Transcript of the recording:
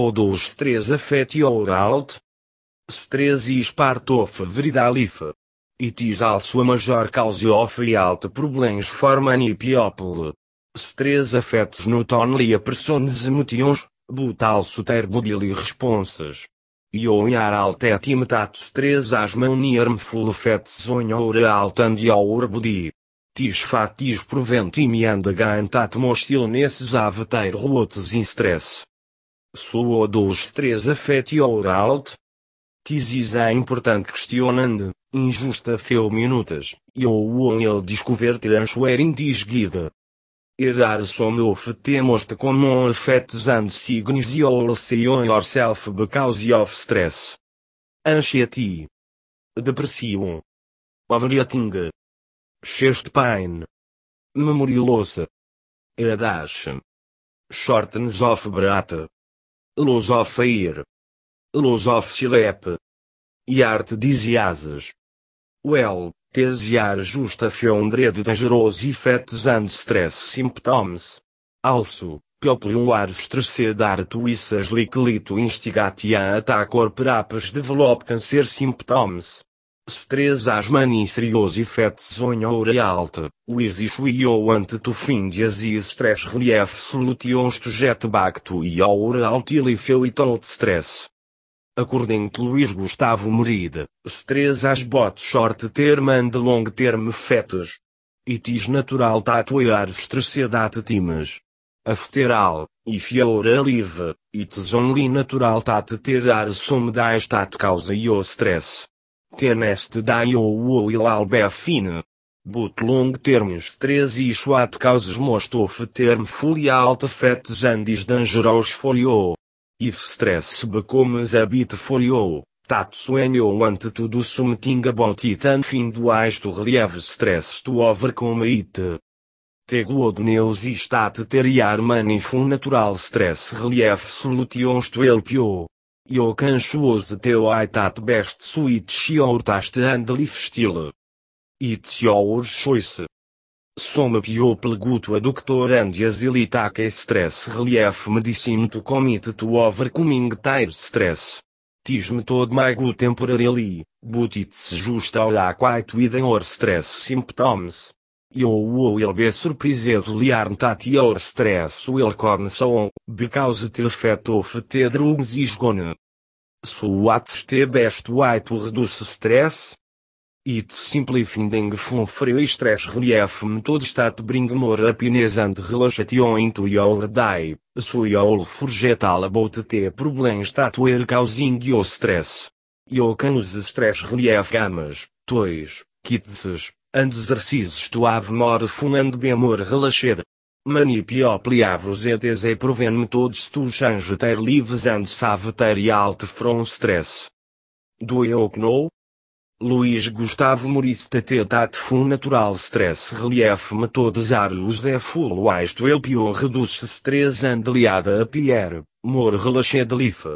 ou dos stress affect your alt. Stress is part of everyday life. It is also a major cause of health problems for many people. Stress affects not only a person's emotions, but also their bodily responses. You are alt at that stress has many harmful effects on your health and your body. These factors prevent me and again that most illnesses have in stress. So does stress affect your health? This is a important question and, in just a few minutes, you will discover the answer in this guide. Here are some of the most common effects and signs you'll see on yourself because of stress. Anxiety. Depressão. Overeating. Chest pain. Memory loss. Headache. Shortness of breath. Loss of air. Loss of sleep. Heart diseases. Well, these are just a few hundred dangerous effects and stress symptoms. Also, are stressed are twice as likely to instigate an attack or perhaps develop cancer symptoms. Many serious effects on your health, with issue want to find as stress relief solutions to get back to your healthy life without stress. According to Luís Gustavo Merida, stress has both short-term and long-term effects. It is natural are stressed at times. After all, if you're alive, it's only natural that there are some days that cause your stress. The next day you will all be fine. But long-term stress is what causes most of term fully health effects and is dangerous for you. If stress becomes a bit for you, that's when you want to do something about it and find ways to relieve stress to overcome it. The good news is that there are many natural stress relief solutions to help you. The way that best suits your taste and lifestyle. It's your choice. Some people go to a doctor and easily take stress relief medicine to commit to overcoming their stress. Method may go temporarily, but it's just all quite with your stress symptoms. You will be surprised to learn that your stress will come so, because the effect of the drugs is gone. So what's the best way to reduce stress? It's simply finding fun free stress relief methods that bring more happiness and relaxation into your day, so you'll forget all about the problems that were causing you stress. You can use stress relief games, toys, kits, and exercises to have more fun and be more relaxed. Many people have used these proven methods to change their lives and save their health from stress. Do you know? Luís Gustavo TT that fun natural stress relief methods are useful ways to help you reduce stress and lead a appear more relaxed life.